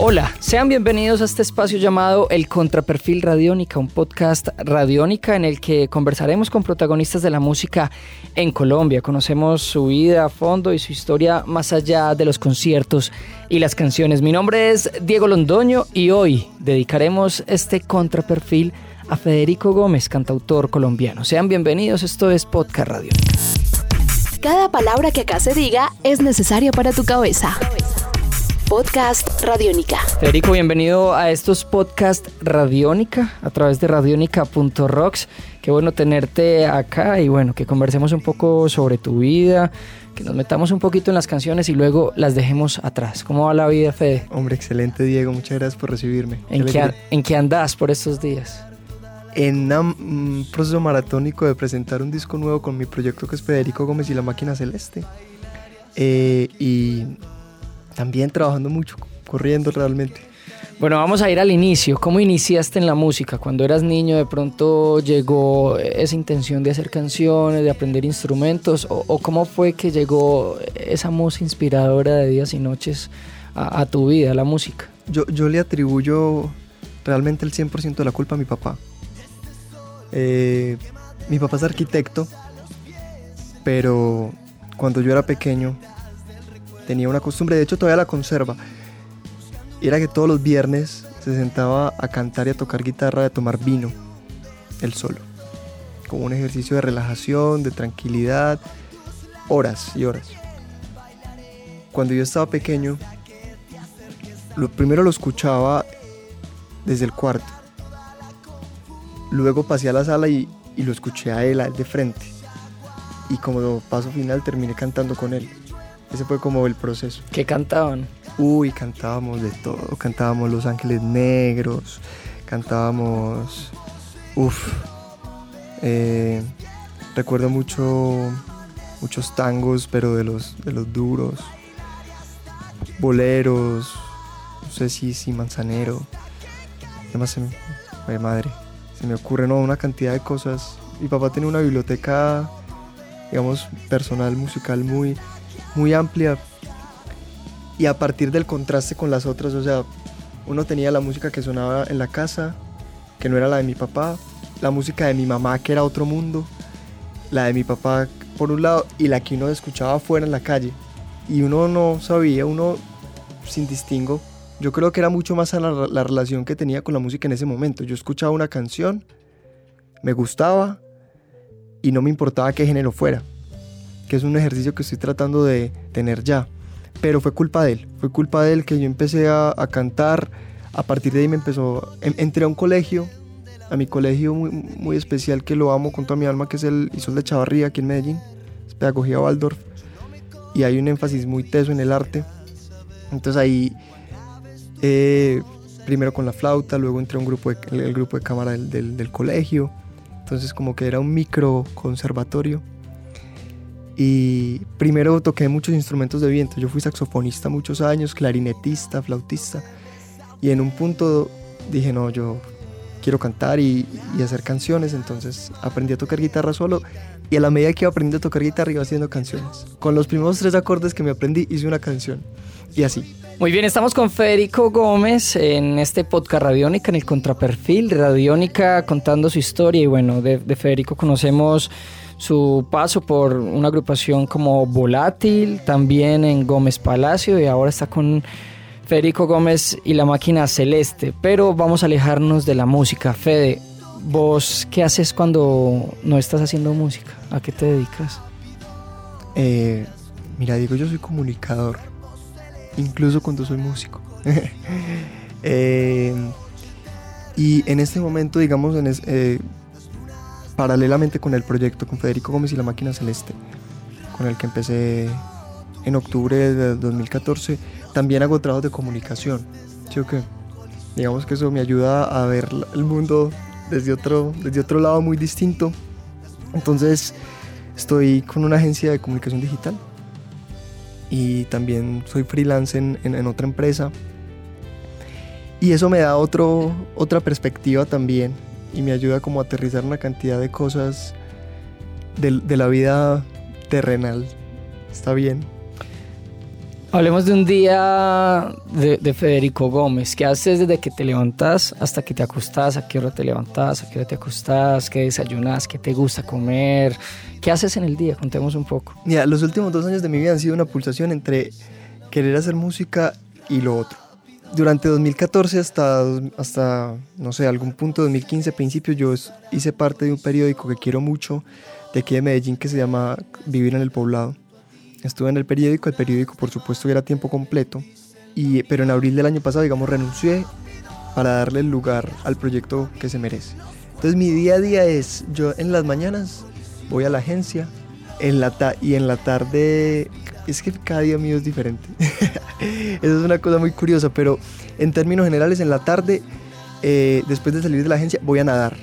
Hola, sean bienvenidos a este espacio llamado El Contraperfil Radiónica, un podcast radiónica en el que conversaremos con protagonistas de la música en Colombia. Conocemos su vida a fondo y su historia más allá de los conciertos y las canciones. Mi nombre es Diego Londoño y hoy dedicaremos este Contraperfil a Federico Gómez, cantautor colombiano. Sean bienvenidos, esto es Podcast Radiónica. Cada palabra que acá se diga es necesario para tu cabeza. Podcast Radiónica. Federico, bienvenido a estos podcast Radiónica a través de radiónica.rocks. Qué bueno tenerte acá y bueno, que conversemos un poco sobre tu vida, que nos metamos un poquito en las canciones y luego las dejemos atrás. ¿Cómo va la vida, Fede? Hombre, excelente, Diego. Muchas gracias por recibirme. ¿En qué, ¿en qué andas por estos días? En un proceso maratónico de presentar un disco nuevo con mi proyecto que es Federico Gómez y la Máquina Celeste. Eh, y también trabajando mucho, corriendo realmente. Bueno, vamos a ir al inicio. ¿Cómo iniciaste en la música? Cuando eras niño, de pronto llegó esa intención de hacer canciones, de aprender instrumentos, o, cómo fue que llegó esa música inspiradora de días y noches a, tu vida, a la música? Yo, yo le atribuyo realmente el 100% de la culpa a mi papá. Eh, mi papá es arquitecto, pero cuando yo era pequeño tenía una costumbre, de hecho todavía la conserva, era que todos los viernes se sentaba a cantar y a tocar guitarra, y a tomar vino, él solo, como un ejercicio de relajación, de tranquilidad, horas y horas. Cuando yo estaba pequeño, lo primero lo escuchaba desde el cuarto. Luego pasé a la sala y, y lo escuché a él, a él de frente. Y como paso final terminé cantando con él. Ese fue como el proceso. ¿Qué cantaban? Uy, cantábamos de todo. Cantábamos Los Ángeles Negros, cantábamos... Uf. Eh, recuerdo mucho muchos tangos, pero de los, de los duros. Boleros, no sé si, si manzanero. Además, se me, madre, se me ocurre ¿no? una cantidad de cosas. Mi papá tenía una biblioteca, digamos, personal, musical muy, muy amplia y a partir del contraste con las otras, o sea, uno tenía la música que sonaba en la casa, que no era la de mi papá, la música de mi mamá que era otro mundo, la de mi papá por un lado y la que uno escuchaba afuera en la calle. Y uno no sabía, uno sin distingo. Yo creo que era mucho más la, la relación que tenía con la música en ese momento. Yo escuchaba una canción, me gustaba y no me importaba qué género fuera que es un ejercicio que estoy tratando de tener ya. Pero fue culpa de él, fue culpa de él que yo empecé a, cantar, a partir de ahí me empezó, entré a un colegio, a mi colegio muy, muy, especial que lo amo con toda mi alma, que es el Isol de Chavarría aquí en Medellín, es Pedagogía Waldorf, y hay un énfasis muy teso en el arte. Entonces ahí, eh, primero con la flauta, luego entré a un grupo de, el, grupo de cámara del, del, del colegio, entonces como que era un micro conservatorio y primero toqué muchos instrumentos de viento. Yo fui saxofonista muchos años, clarinetista, flautista. Y en un punto dije, no, yo quiero cantar y, hacer canciones. Entonces aprendí a tocar guitarra solo. Y a la medida que iba aprendiendo a tocar guitarra iba haciendo canciones. Con los primeros tres acordes que me aprendí hice una canción. Y así. Muy bien, estamos con Federico Gómez en este podcast Radiónica, en el contraperfil Radiónica, contando su historia. Y bueno, de, de Federico conocemos su paso por una agrupación como Volátil, también en Gómez Palacio y ahora está con Federico Gómez y la máquina celeste. Pero vamos a alejarnos de la música. Fede, ¿vos qué haces cuando no estás haciendo música? ¿A qué te dedicas? Eh, mira, digo, yo soy comunicador, incluso cuando soy músico. Eh, y en este momento, digamos, en eh, paralelamente con el proyecto con Federico Gómez y la Máquina Celeste, con el que empecé en octubre de 2014, también hago trabajo de comunicación. Digamos que eso me ayuda a ver el mundo desde otro, desde otro lado muy distinto. Entonces estoy con una agencia de comunicación digital y también soy freelance en, en, en otra empresa. Y eso me da otro, otra perspectiva también y me ayuda como a aterrizar una cantidad de cosas de, de la vida terrenal. Está bien. Hablemos de un día de, de, Federico Gómez. ¿Qué haces desde que te levantas hasta que te acostas? ¿A qué hora te levantas? ¿A qué hora te acostas? ¿Qué desayunas? ¿Qué te gusta comer? ¿Qué haces en el día? Contemos un poco. Mira, los últimos dos años de mi vida han sido una pulsación entre querer hacer música y lo otro. Durante 2014 hasta, hasta, no sé, algún punto, 2015, principios, yo hice parte de un periódico que quiero mucho, de aquí de Medellín, que se llama Vivir en el Poblado Estuve en el periódico, el periódico por supuesto era tiempo completo, y, pero en abril del año pasado, digamos, renuncié para darle el lugar al proyecto que se merece. Entonces mi día a día es, yo en las mañanas voy a la agencia en la y en la tarde, es que cada día mío es diferente. Eso es una cosa muy curiosa, pero en términos generales en la tarde, eh, después de salir de la agencia, voy a nadar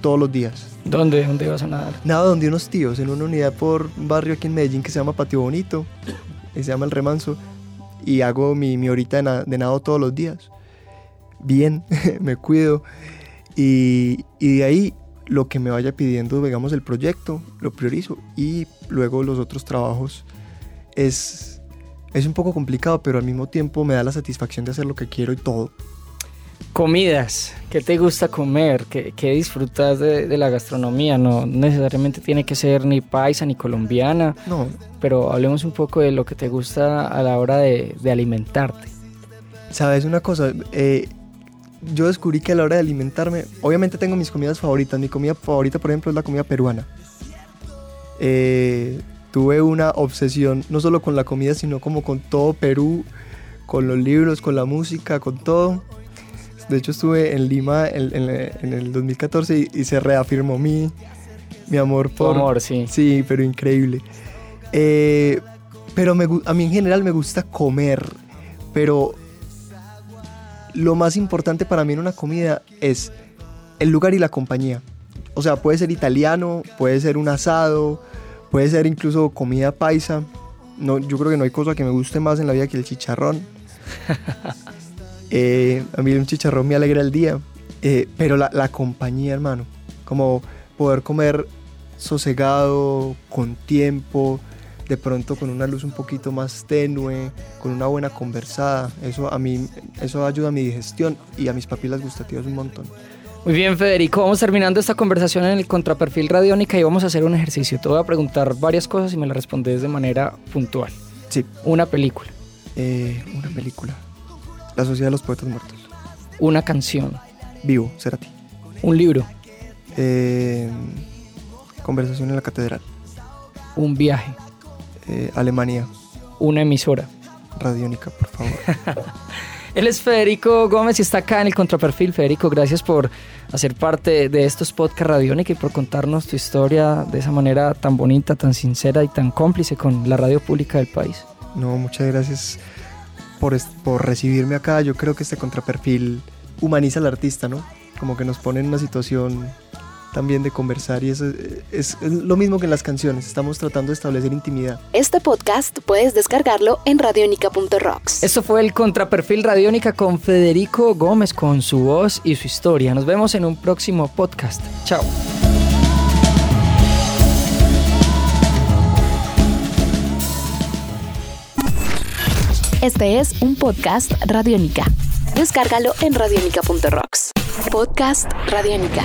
todos los días. ¿Dónde? ¿Dónde vas a nadar? Nada, donde unos tíos, en una unidad por un barrio aquí en Medellín que se llama Patio Bonito, se llama El Remanso, y hago mi, mi horita de, nado todos los días. Bien, me cuido, y, y de ahí lo que me vaya pidiendo, digamos, el proyecto, lo priorizo, y luego los otros trabajos es, es un poco complicado, pero al mismo tiempo me da la satisfacción de hacer lo que quiero y todo. Comidas, ¿qué te gusta comer? ¿Qué, qué disfrutas de, de, la gastronomía? No necesariamente tiene que ser ni paisa ni colombiana, no. pero hablemos un poco de lo que te gusta a la hora de, de alimentarte. Sabes una cosa, eh, yo descubrí que a la hora de alimentarme, obviamente tengo mis comidas favoritas. Mi comida favorita, por ejemplo, es la comida peruana. Eh, tuve una obsesión no solo con la comida, sino como con todo Perú, con los libros, con la música, con todo. De hecho, estuve en Lima en, en, en el 2014 y, y, se reafirmó mi, mi amor por... Tu amor, sí. Sí, pero increíble. Eh, pero me, a mí en general me gusta comer, pero lo más importante para mí en una comida es el lugar y la compañía. O sea, puede ser italiano, puede ser un asado, puede ser incluso comida paisa. No, yo creo que no hay cosa que me guste más en la vida que el chicharrón. Eh, a mí un chicharrón me alegra el día, eh, pero la, la, compañía, hermano, como poder comer sosegado, con tiempo, de pronto con una luz un poquito más tenue, con una buena conversada, eso a mí, eso ayuda a mi digestión y a mis papilas gustativas un montón. Muy bien, Federico, vamos terminando esta conversación en el contraperfil Radiónica y vamos a hacer un ejercicio. Te voy a preguntar varias cosas y me las respondes de manera puntual. Sí. Una película. Eh, una película. La Sociedad de los Poetas Muertos. Una canción. Vivo, Cerati. Un libro. Eh, conversación en la Catedral. Un viaje. Eh, Alemania. Una emisora. Radiónica, por favor. Él es Federico Gómez y está acá en el contraperfil. Federico, gracias por hacer parte de estos podcasts Radiónica y por contarnos tu historia de esa manera tan bonita, tan sincera y tan cómplice con la radio pública del país. No, muchas gracias por, por recibirme acá. Yo creo que este contraperfil humaniza al artista, ¿no? Como que nos pone en una situación también de conversar y eso es, es, lo mismo que en las canciones, estamos tratando de establecer intimidad. Este podcast puedes descargarlo en radionica.rocks. Esto fue el Contraperfil Radiónica con Federico Gómez con su voz y su historia. Nos vemos en un próximo podcast. Chao. Este es un podcast Radiónica. Descárgalo en radionica.rocks. Podcast Radiónica.